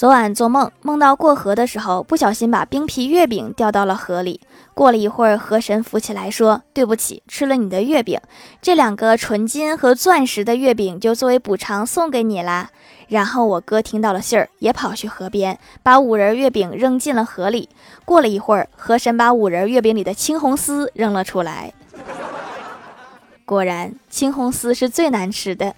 昨晚做梦，梦到过河的时候不小心把冰皮月饼掉到了河里。过了一会儿，河神浮起来说：「对不起，吃了你的月饼。」这两个纯金和钻石的月饼就作为补偿送给你啦。然后我哥听到了信儿，也跑去河边把五仁月饼扔进了河里。过了一会儿，河神把五仁月饼里的青红丝扔了出来。果然，青红丝是最难吃的。